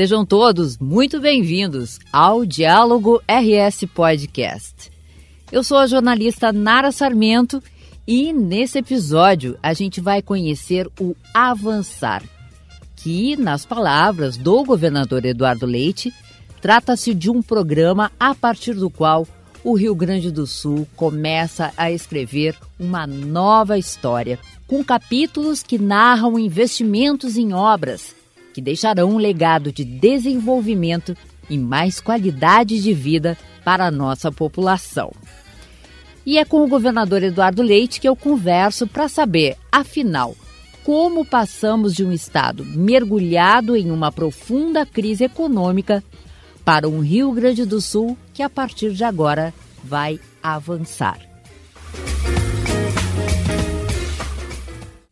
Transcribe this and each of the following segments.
Sejam todos muito bem-vindos ao Diálogo RS Podcast. Eu sou a jornalista Nara Sarmento e nesse episódio a gente vai conhecer o Avançar, que, nas palavras do governador Eduardo Leite, trata-se de um programa a partir do qual o Rio Grande do Sul começa a escrever uma nova história, com capítulos que narram investimentos em obras que deixarão um legado de desenvolvimento e mais qualidade de vida para a nossa população. E é com o governador Eduardo Leite que eu converso para saber, afinal, como passamos de um estado mergulhado em uma profunda crise econômica para um Rio Grande do Sul que a partir de agora vai avançar.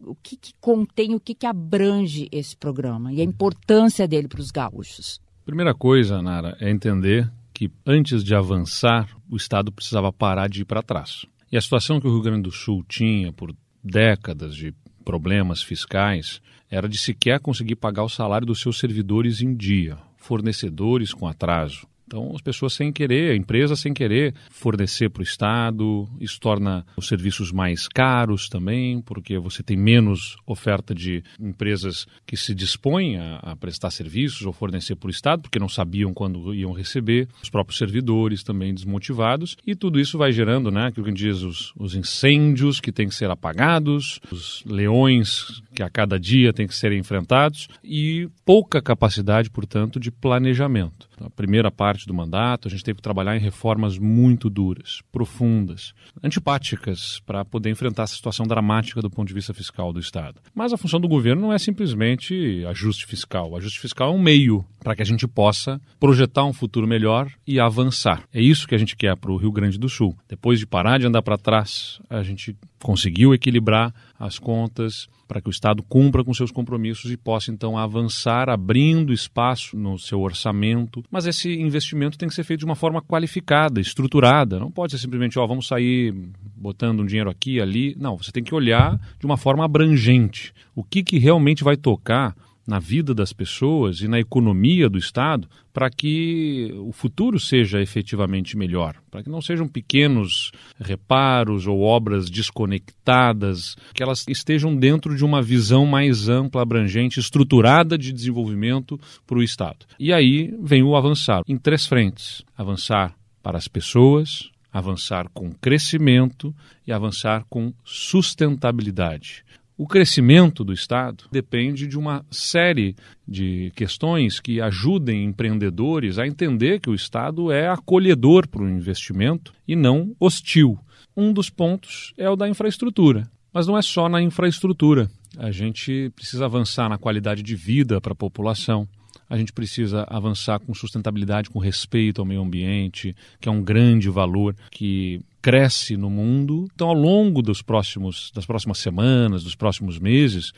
O que, que contém, o que, que abrange esse programa e a importância dele para os gaúchos? Primeira coisa, Nara, é entender que antes de avançar, o Estado precisava parar de ir para trás. E a situação que o Rio Grande do Sul tinha por décadas de problemas fiscais era de sequer conseguir pagar o salário dos seus servidores em dia, fornecedores com atraso, então, as pessoas sem querer, a empresa sem querer fornecer para o Estado, isso torna os serviços mais caros também, porque você tem menos oferta de empresas que se dispõem a, a prestar serviços ou fornecer para o Estado, porque não sabiam quando iam receber, os próprios servidores também desmotivados, e tudo isso vai gerando, né, aquilo que diz, os, os incêndios que têm que ser apagados, os leões que a cada dia têm que ser enfrentados, e pouca capacidade, portanto, de planejamento. A primeira parte do mandato, a gente teve que trabalhar em reformas muito duras, profundas, antipáticas, para poder enfrentar essa situação dramática do ponto de vista fiscal do Estado. Mas a função do governo não é simplesmente ajuste fiscal. O ajuste fiscal é um meio para que a gente possa projetar um futuro melhor e avançar. É isso que a gente quer para o Rio Grande do Sul. Depois de parar de andar para trás, a gente conseguiu equilibrar as contas para que o Estado cumpra com seus compromissos e possa então avançar, abrindo espaço no seu orçamento. Mas esse investimento tem que ser feito de uma forma qualificada, estruturada. Não pode ser simplesmente, ó, vamos sair botando um dinheiro aqui ali. Não, você tem que olhar de uma forma abrangente. O que, que realmente vai tocar na vida das pessoas e na economia do Estado para que o futuro seja efetivamente melhor, para que não sejam pequenos reparos ou obras desconectadas, que elas estejam dentro de uma visão mais ampla, abrangente, estruturada de desenvolvimento para o Estado. E aí vem o avançar em três frentes: avançar para as pessoas, avançar com crescimento e avançar com sustentabilidade. O crescimento do Estado depende de uma série de questões que ajudem empreendedores a entender que o Estado é acolhedor para o investimento e não hostil. Um dos pontos é o da infraestrutura. Mas não é só na infraestrutura. A gente precisa avançar na qualidade de vida para a população. A gente precisa avançar com sustentabilidade, com respeito ao meio ambiente, que é um grande valor que cresce no mundo. Então, ao longo dos próximos, das próximas semanas, dos próximos meses,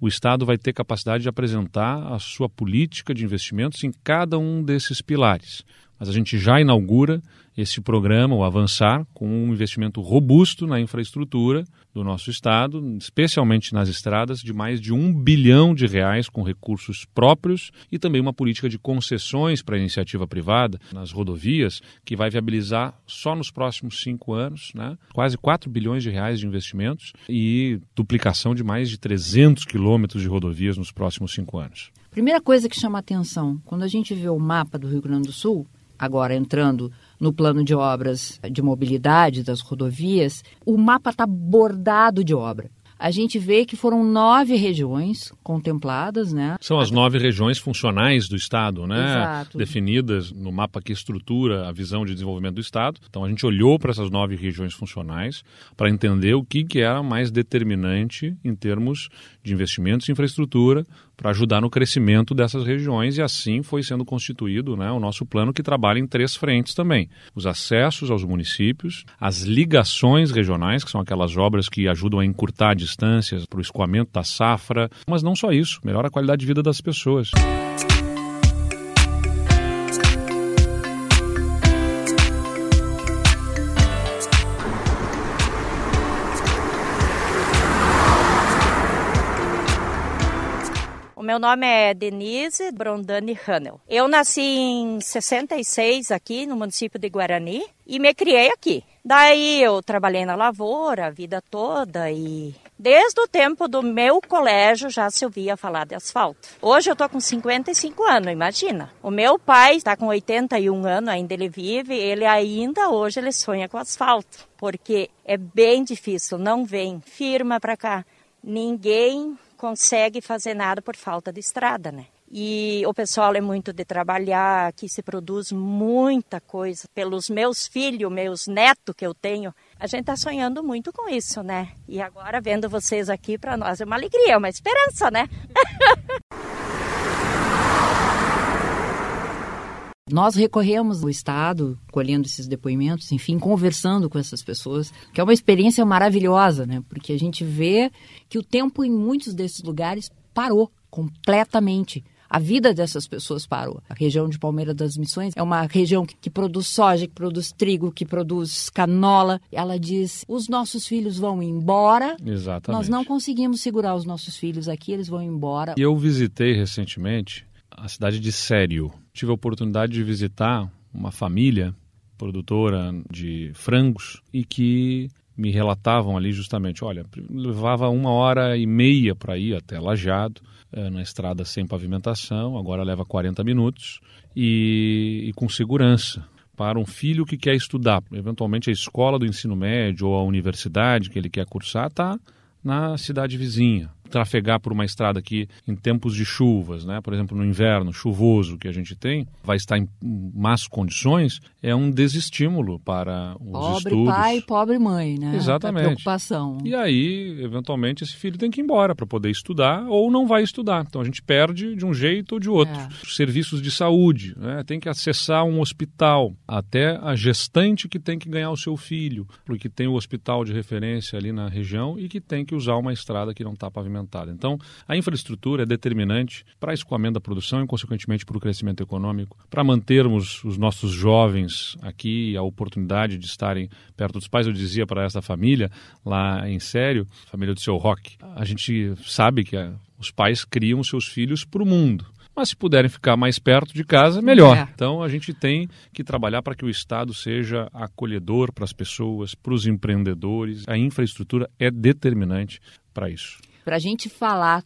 o Estado vai ter capacidade de apresentar a sua política de investimentos em cada um desses pilares. Mas a gente já inaugura esse programa, o Avançar, com um investimento robusto na infraestrutura do nosso estado, especialmente nas estradas, de mais de um bilhão de reais com recursos próprios e também uma política de concessões para a iniciativa privada nas rodovias, que vai viabilizar só nos próximos cinco anos né, quase 4 bilhões de reais de investimentos e duplicação de mais de 300 quilômetros de rodovias nos próximos cinco anos. Primeira coisa que chama atenção, quando a gente vê o mapa do Rio Grande do Sul, agora entrando no plano de obras de mobilidade das rodovias, o mapa está bordado de obra. A gente vê que foram nove regiões contempladas, né? São as nove regiões funcionais do Estado, né? Exato. Definidas no mapa que estrutura a visão de desenvolvimento do Estado. Então a gente olhou para essas nove regiões funcionais para entender o que, que era mais determinante em termos de investimentos em infraestrutura para ajudar no crescimento dessas regiões e assim foi sendo constituído né, o nosso plano que trabalha em três frentes também. Os acessos aos municípios, as ligações regionais, que são aquelas obras que ajudam a encurtar distâncias para o escoamento da safra, mas não só isso, melhora a qualidade de vida das pessoas. meu Meu nome é Denise Brondani Hanel. Eu nasci em 66 aqui no município de Guarani e me criei aqui. Daí eu trabalhei na lavoura a vida toda e desde o tempo do meu colégio já se ouvia falar de asfalto. Hoje eu tô com 55 anos, imagina. O meu pai está com 81 anos, ainda ele vive, ele ainda hoje ele sonha com asfalto, porque é bem difícil, não vem firma para cá. Ninguém consegue fazer nada por falta de estrada, né? E o pessoal é muito de trabalhar, aqui se produz muita coisa. Pelos meus filhos, meus netos que eu tenho, a gente está sonhando muito com isso, né? E agora vendo vocês aqui, para nós é uma alegria, é uma esperança, né? Nós recorremos ao Estado, colhendo esses depoimentos, enfim, conversando com essas pessoas, que é uma experiência maravilhosa, né? Porque a gente vê que o tempo em muitos desses lugares parou completamente. A vida dessas pessoas parou. A região de Palmeira das Missões é uma região que, que produz soja, que produz trigo, que produz canola. Ela diz: os nossos filhos vão embora. Exatamente. Nós não conseguimos segurar os nossos filhos aqui, eles vão embora. Eu visitei recentemente a cidade de Sério. Tive a oportunidade de visitar uma família produtora de frangos e que me relatavam ali justamente, olha, levava uma hora e meia para ir até Lajado, é, na estrada sem pavimentação, agora leva 40 minutos e, e com segurança para um filho que quer estudar, eventualmente a escola do ensino médio ou a universidade que ele quer cursar está na cidade vizinha, trafegar por uma estrada que em tempos de chuvas, né, por exemplo no inverno chuvoso que a gente tem, vai estar em más condições, é um desestímulo para os pobre estudos. Pobre pai, pobre mãe, né? Exatamente. A preocupação. E aí, eventualmente, esse filho tem que ir embora para poder estudar ou não vai estudar. Então a gente perde de um jeito ou de outro. É. Serviços de saúde, né? tem que acessar um hospital, até a gestante que tem que ganhar o seu filho, porque tem o hospital de referência ali na região e que tem que usar uma estrada que não está pavimentada então, a infraestrutura é determinante para o escoamento da produção e, consequentemente, para o crescimento econômico, para mantermos os nossos jovens aqui, a oportunidade de estarem perto dos pais. Eu dizia para essa família, lá em Sério, família do seu Rock, a gente sabe que a, os pais criam seus filhos para o mundo mas se puderem ficar mais perto de casa, melhor. É. Então a gente tem que trabalhar para que o Estado seja acolhedor para as pessoas, para os empreendedores. A infraestrutura é determinante para isso. Para a gente falar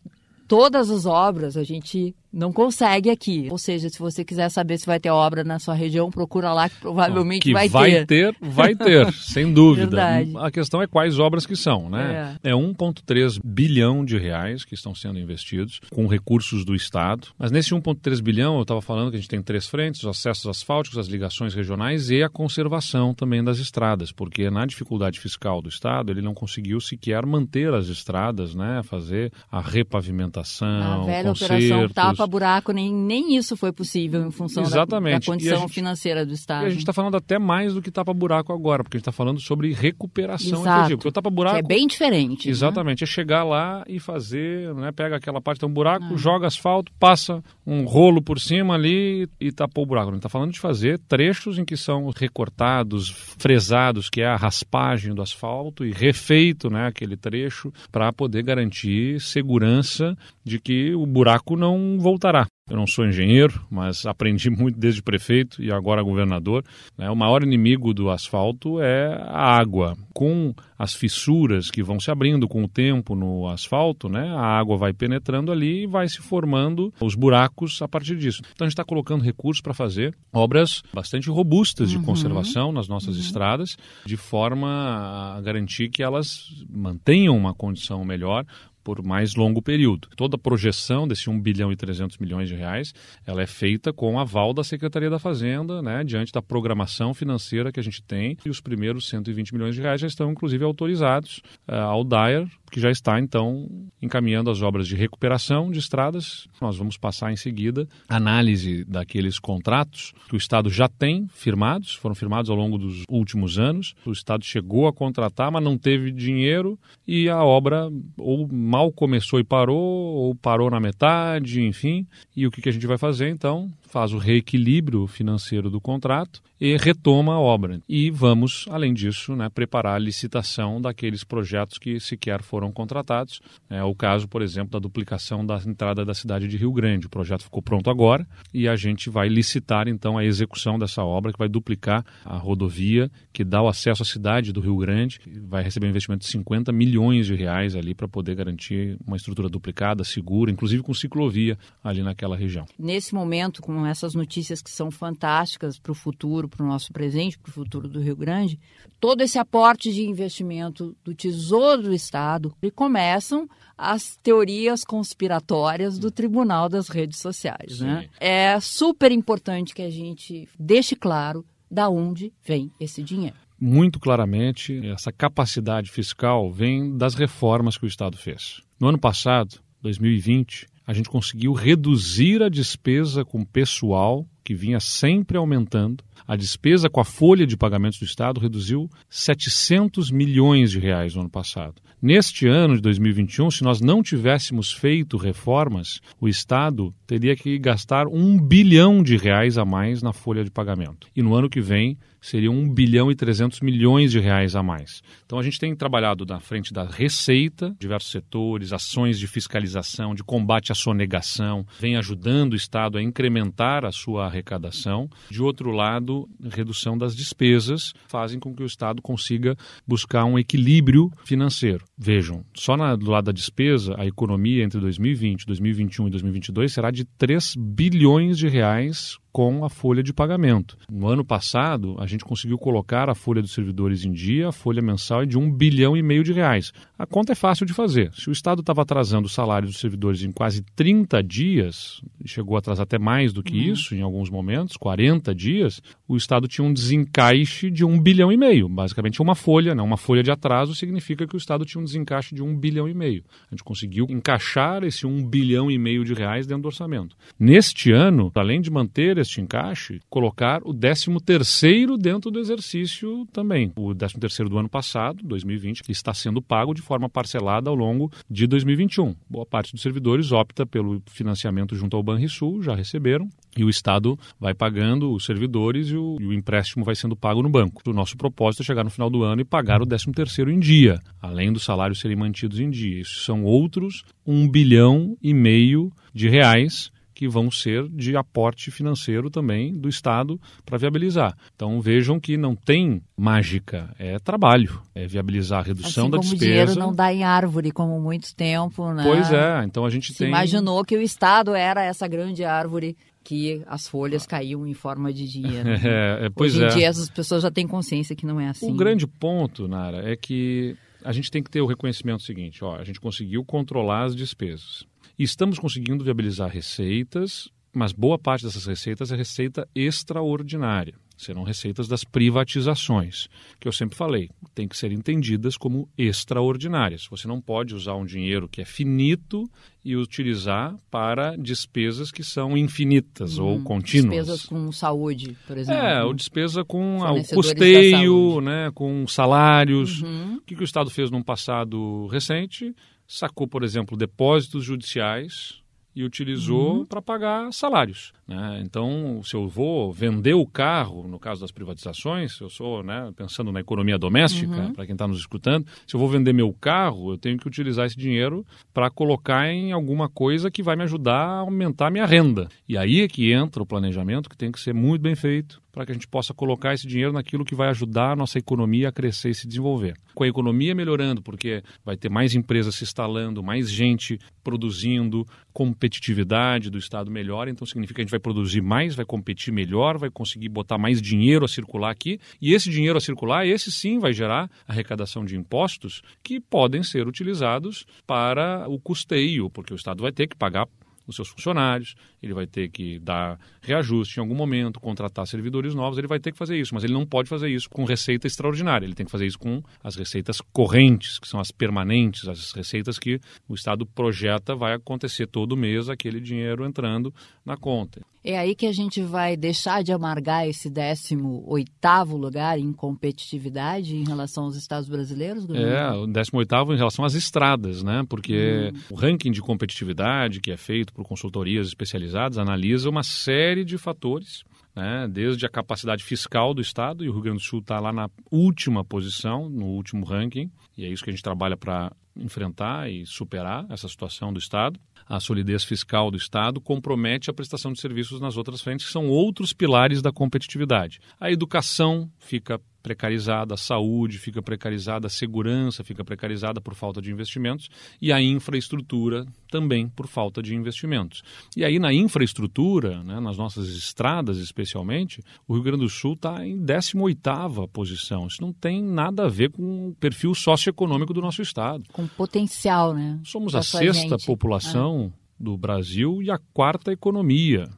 todas as obras, a gente não consegue aqui. Ou seja, se você quiser saber se vai ter obra na sua região, procura lá que provavelmente que vai, vai ter. ter. Vai ter, sem dúvida. Verdade. A questão é quais obras que são, né? É, é 1,3 bilhão de reais que estão sendo investidos com recursos do Estado. Mas nesse 1,3 bilhão, eu estava falando que a gente tem três frentes, os acessos asfálticos, as ligações regionais e a conservação também das estradas, porque na dificuldade fiscal do Estado, ele não conseguiu sequer manter as estradas, né? Fazer a repavimentação, a velha consertos. operação buraco, nem, nem isso foi possível em função da, da, condição gente, financeira do Estado. E a gente está falando até mais do que tapa-buraco agora, porque a gente está falando sobre recuperação Exato, efetiva. Porque o tapa-buraco. é bem diferente. Né? Exatamente, né? é chegar lá e fazer, né, pega aquela parte, tem um buraco, ah. joga asfalto, passa um rolo por cima ali e tapou o buraco. A gente está falando de fazer trechos em que são recortados, fresados, que é a raspagem do asfalto e refeito né, aquele trecho para poder garantir segurança de que o buraco não voltará. Eu não sou engenheiro, mas aprendi muito desde prefeito e agora governador. Né? O maior inimigo do asfalto é a água. Com as fissuras que vão se abrindo com o tempo no asfalto, né? a água vai penetrando ali e vai se formando os buracos a partir disso. Então a gente está colocando recursos para fazer obras bastante robustas de uhum. conservação nas nossas uhum. estradas, de forma a garantir que elas mantenham uma condição melhor por mais longo período. Toda a projeção desse 1 bilhão e 300 milhões de reais, ela é feita com aval da Secretaria da Fazenda, né, diante da programação financeira que a gente tem, e os primeiros 120 milhões de reais já estão inclusive autorizados uh, ao DAER que já está então encaminhando as obras de recuperação de estradas. Nós vamos passar em seguida análise daqueles contratos que o Estado já tem firmados, foram firmados ao longo dos últimos anos. O Estado chegou a contratar, mas não teve dinheiro e a obra ou mal começou e parou, ou parou na metade, enfim. E o que, que a gente vai fazer então? Faz o reequilíbrio financeiro do contrato e retoma a obra. E vamos, além disso, né, preparar a licitação daqueles projetos que sequer foram contratados. É o caso, por exemplo, da duplicação da entrada da cidade de Rio Grande. O projeto ficou pronto agora e a gente vai licitar então a execução dessa obra que vai duplicar a rodovia que dá o acesso à cidade do Rio Grande. Vai receber um investimento de 50 milhões de reais ali para poder garantir uma estrutura duplicada, segura, inclusive com ciclovia ali naquela região. Nesse momento, com essas notícias que são fantásticas para o futuro, para o nosso presente, para o futuro do Rio Grande, todo esse aporte de investimento do Tesouro do Estado e começam as teorias conspiratórias do Tribunal das Redes Sociais. Né? É super importante que a gente deixe claro da onde vem esse dinheiro. Muito claramente, essa capacidade fiscal vem das reformas que o Estado fez. No ano passado, 2020, a gente conseguiu reduzir a despesa com pessoal, que vinha sempre aumentando. A despesa com a folha de pagamentos do Estado reduziu 700 milhões de reais no ano passado. Neste ano de 2021, se nós não tivéssemos feito reformas, o Estado teria que gastar um bilhão de reais a mais na folha de pagamento. E no ano que vem, seria 1 bilhão e 300 milhões de reais a mais. Então a gente tem trabalhado na frente da receita, diversos setores, ações de fiscalização, de combate à sonegação, vem ajudando o Estado a incrementar a sua arrecadação. De outro lado, redução das despesas fazem com que o Estado consiga buscar um equilíbrio financeiro. Vejam, só na, do lado da despesa, a economia entre 2020, 2021 e 2022 será de 3 bilhões de reais com a folha de pagamento. No ano passado, a gente conseguiu colocar a folha dos servidores em dia, a folha mensal é de um bilhão e meio de reais. A conta é fácil de fazer. Se o Estado estava atrasando o salário dos servidores em quase 30 dias, chegou a atrasar até mais do que uhum. isso em alguns momentos, 40 dias, o Estado tinha um desencaixe de um bilhão e meio. Basicamente, uma folha, né? uma folha de atraso significa que o Estado tinha um desencaixe de um bilhão e meio. A gente conseguiu encaixar esse um bilhão e meio de reais dentro do orçamento. Neste ano, além de manter este encaixe, colocar o 13 terceiro dentro do exercício também. O 13 terceiro do ano passado, 2020, que está sendo pago de forma parcelada ao longo de 2021. Boa parte dos servidores opta pelo financiamento junto ao Banrisul, já receberam, e o Estado vai pagando os servidores e o, e o, empréstimo vai sendo pago no banco. O nosso propósito é chegar no final do ano e pagar o 13 terceiro em dia, além dos salários serem mantidos em dia. Isso são outros um bilhão e meio de reais que vão ser de aporte financeiro também do Estado para viabilizar. Então vejam que não tem mágica, é trabalho, é viabilizar a redução assim da como despesa. O dinheiro não dá em árvore como muito tempo, né? Pois é, então a gente Se tem. imaginou que o Estado era essa grande árvore que as folhas caíam em forma de dinheiro. É, é, pois Hoje em é. dia as pessoas já têm consciência que não é assim. O grande ponto, Nara, é que a gente tem que ter o reconhecimento seguinte: ó, a gente conseguiu controlar as despesas. E estamos conseguindo viabilizar receitas, mas boa parte dessas receitas é receita extraordinária. Serão receitas das privatizações, que eu sempre falei, tem que ser entendidas como extraordinárias. Você não pode usar um dinheiro que é finito e utilizar para despesas que são infinitas hum, ou contínuas. Despesas com saúde, por exemplo. É, ou despesa com ah, o custeio, né, com salários. Uhum. O que, que o Estado fez num passado recente? Sacou, por exemplo, depósitos judiciais e utilizou uhum. para pagar salários. Né? Então, se eu vou vender o carro, no caso das privatizações, eu sou né, pensando na economia doméstica, uhum. para quem está nos escutando, se eu vou vender meu carro, eu tenho que utilizar esse dinheiro para colocar em alguma coisa que vai me ajudar a aumentar a minha renda. E aí é que entra o planejamento, que tem que ser muito bem feito, para que a gente possa colocar esse dinheiro naquilo que vai ajudar a nossa economia a crescer e se desenvolver. Com a economia melhorando, porque vai ter mais empresas se instalando, mais gente produzindo, competitividade do Estado melhor, então significa que a gente vai produzir mais, vai competir melhor, vai conseguir botar mais dinheiro a circular aqui, e esse dinheiro a circular, esse sim vai gerar arrecadação de impostos que podem ser utilizados para o custeio, porque o Estado vai ter que pagar os seus funcionários, ele vai ter que dar reajuste em algum momento, contratar servidores novos, ele vai ter que fazer isso, mas ele não pode fazer isso com receita extraordinária, ele tem que fazer isso com as receitas correntes, que são as permanentes, as receitas que o Estado projeta vai acontecer todo mês aquele dinheiro entrando na conta. É aí que a gente vai deixar de amargar esse 18º lugar em competitividade em relação aos estados brasileiros? É, o 18º em relação às estradas, né? Porque hum. o ranking de competitividade que é feito por consultorias especializadas analisa uma série de fatores né, desde a capacidade fiscal do Estado, e o Rio Grande do Sul está lá na última posição, no último ranking, e é isso que a gente trabalha para enfrentar e superar essa situação do Estado. A solidez fiscal do Estado compromete a prestação de serviços nas outras frentes, que são outros pilares da competitividade. A educação fica precarizada, a saúde fica precarizada, a segurança fica precarizada por falta de investimentos e a infraestrutura também por falta de investimentos. E aí na infraestrutura, né, nas nossas estradas especialmente, o Rio Grande do Sul está em 18ª posição. Isso não tem nada a ver com o perfil socioeconômico do nosso estado. Com potencial, né? Somos a sexta gente. população é. do Brasil e a quarta economia.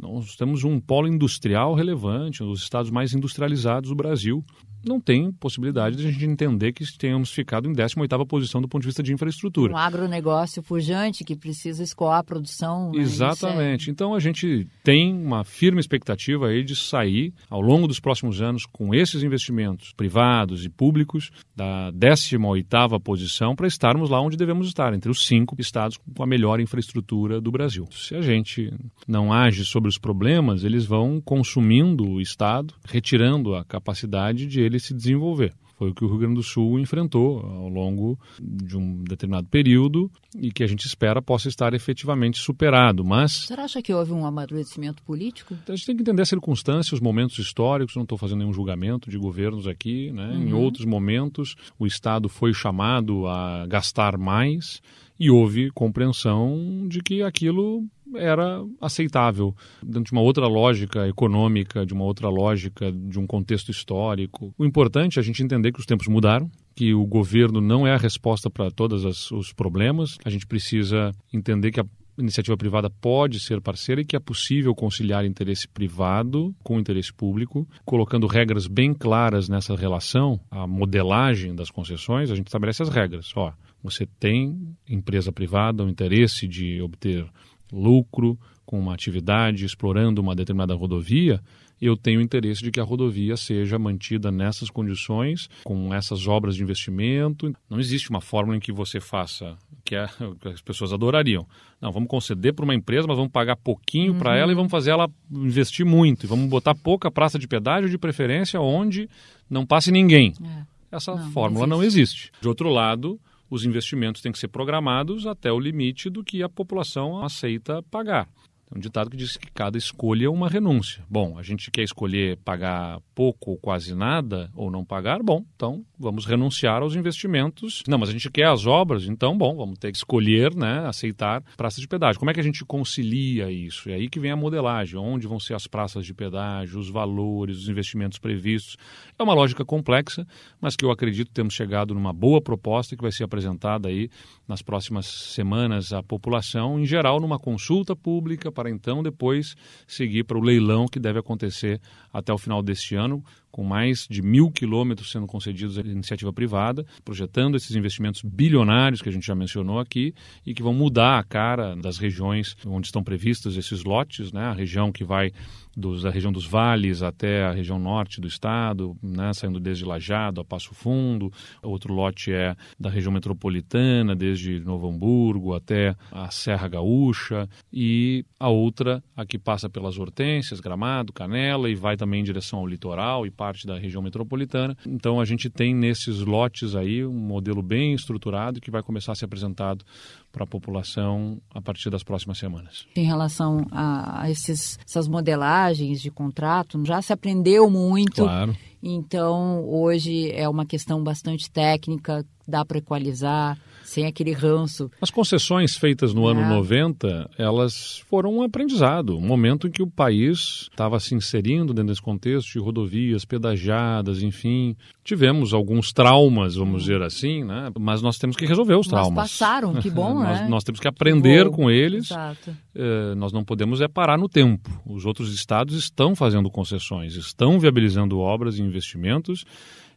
Nós temos um polo industrial relevante, um dos estados mais industrializados do Brasil não tem possibilidade de a gente entender que tenhamos ficado em 18ª posição do ponto de vista de infraestrutura. Um agronegócio pujante que precisa escoar a produção. Né? Exatamente. É... Então a gente tem uma firme expectativa aí de sair ao longo dos próximos anos com esses investimentos privados e públicos da 18ª posição para estarmos lá onde devemos estar, entre os cinco estados com a melhor infraestrutura do Brasil. Se a gente não age sobre os problemas, eles vão consumindo o estado, retirando a capacidade de ele se desenvolver. Foi o que o Rio Grande do Sul enfrentou ao longo de um determinado período e que a gente espera possa estar efetivamente superado. Mas. Você acha que houve um amadurecimento político? A gente tem que entender as circunstâncias, os momentos históricos. Não estou fazendo nenhum julgamento de governos aqui. Né? Uhum. Em outros momentos, o Estado foi chamado a gastar mais e houve compreensão de que aquilo era aceitável dentro de uma outra lógica econômica, de uma outra lógica de um contexto histórico. O importante é a gente entender que os tempos mudaram, que o governo não é a resposta para todos os problemas. A gente precisa entender que a iniciativa privada pode ser parceira e que é possível conciliar interesse privado com interesse público, colocando regras bem claras nessa relação, a modelagem das concessões, a gente estabelece as regras. Ó, você tem empresa privada o interesse de obter lucro com uma atividade explorando uma determinada rodovia, eu tenho interesse de que a rodovia seja mantida nessas condições, com essas obras de investimento. Não existe uma fórmula em que você faça que, é, que as pessoas adorariam. Não, vamos conceder para uma empresa, mas vamos pagar pouquinho uhum. para ela e vamos fazer ela investir muito. E vamos botar pouca praça de pedágio de preferência onde não passe ninguém. É. Essa não, fórmula não existe. não existe. De outro lado, os investimentos têm que ser programados até o limite do que a população aceita pagar. Tem um ditado que diz que cada escolha é uma renúncia. Bom, a gente quer escolher pagar pouco ou quase nada ou não pagar, bom, então vamos renunciar aos investimentos. Não, mas a gente quer as obras, então, bom, vamos ter que escolher, né, aceitar praças de pedágio. Como é que a gente concilia isso? É aí que vem a modelagem, onde vão ser as praças de pedágio, os valores, os investimentos previstos. É uma lógica complexa, mas que eu acredito temos chegado numa boa proposta que vai ser apresentada aí nas próximas semanas à população, em geral numa consulta pública para então depois seguir para o leilão que deve acontecer até o final deste ano, com mais de mil quilômetros sendo concedidos à iniciativa privada, projetando esses investimentos bilionários que a gente já mencionou aqui e que vão mudar a cara das regiões onde estão previstos esses lotes, né? a região que vai dos, da região dos vales até a região norte do estado, né? saindo desde Lajado a Passo Fundo, outro lote é da região metropolitana, desde Novo Hamburgo até a Serra Gaúcha, e a outra, a que passa pelas Hortênsias, Gramado, Canela e vai também em direção ao litoral e parte da região metropolitana. Então a gente tem nesses lotes aí um modelo bem estruturado que vai começar a ser apresentado para a população a partir das próximas semanas. Em relação a esses, essas modelagens de contrato, já se aprendeu muito. Claro. Então, hoje é uma questão bastante técnica, dá para equalizar sem aquele ranço. As concessões feitas no é. ano 90, elas foram um aprendizado, um momento em que o país estava se inserindo dentro desse contexto de rodovias pedagiadas, enfim. Tivemos alguns traumas, vamos dizer assim, né? mas nós temos que resolver os traumas. Mas passaram, que bom, nós, né? Nós temos que aprender que com eles. Exato. Eh, nós não podemos é parar no tempo. Os outros estados estão fazendo concessões, estão viabilizando obras e investimentos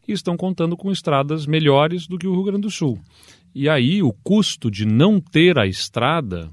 e estão contando com estradas melhores do que o Rio Grande do Sul. E aí o custo de não ter a estrada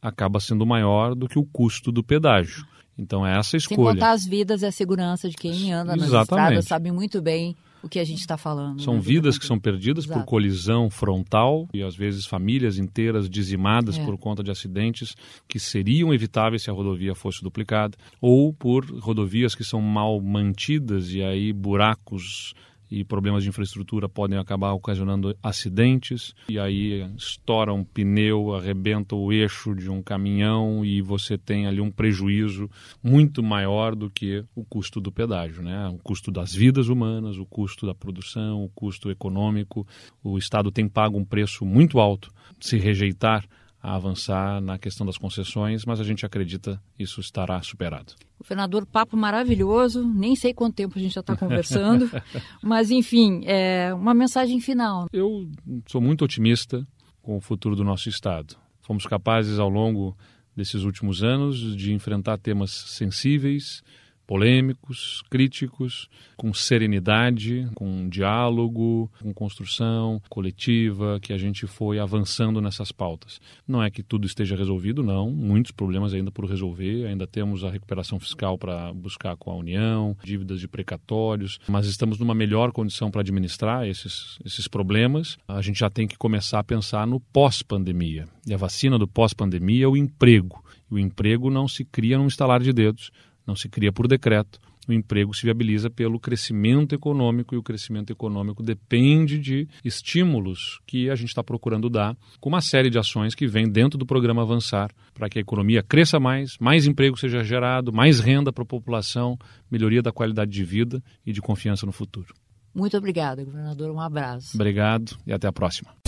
acaba sendo maior do que o custo do pedágio. Então é essa a escolha. Sem contar as vidas e a segurança de quem anda nas Exatamente. estradas, sabe muito bem o que a gente está falando. São né? vidas que são perdidas Exato. por colisão frontal e às vezes famílias inteiras dizimadas É. por conta de acidentes que seriam evitáveis se a rodovia fosse duplicada, ou por rodovias que são mal mantidas e aí buracos e problemas de infraestrutura podem acabar ocasionando acidentes e aí estoura um pneu, arrebenta o eixo de um caminhão e você tem ali um prejuízo muito maior do que o custo do pedágio, né? O custo das vidas humanas, o custo da produção, o custo econômico. O Estado tem pago um preço muito alto se rejeitar a avançar na questão das concessões, mas a gente acredita isso estará superado. Governador, papo maravilhoso. Nem sei quanto tempo a gente já está conversando, mas enfim, é uma mensagem final. Eu sou muito otimista com o futuro do nosso Estado. Fomos capazes, ao longo desses últimos anos, de enfrentar temas sensíveis, polêmicos, críticos, com serenidade, com diálogo, com construção coletiva, que a gente foi avançando nessas pautas. Não é que tudo esteja resolvido, não. Muitos problemas ainda por resolver. Ainda temos a recuperação fiscal para buscar com a União, dívidas de precatórios, mas estamos numa melhor condição para administrar esses, esses problemas. A gente já tem que começar a pensar no pós-pandemia. E a vacina do pós-pandemia é o emprego. O emprego não se cria num estalar de dedos, não se cria por decreto. O emprego se viabiliza pelo crescimento econômico e o crescimento econômico depende de estímulos que a gente está procurando dar com uma série de ações que vem dentro do programa Avançar para que a economia cresça mais, mais emprego seja gerado, mais renda para a população, melhoria da qualidade de vida e de confiança no futuro. Muito obrigada, governador. Um abraço. Obrigado e até a próxima.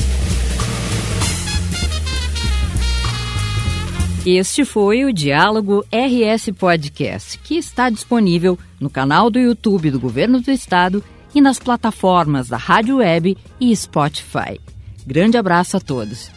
Este foi o Diálogo RS Podcast, que está disponível no canal do YouTube do Governo do Estado e nas plataformas da Rádio Web e Spotify. Grande abraço a todos.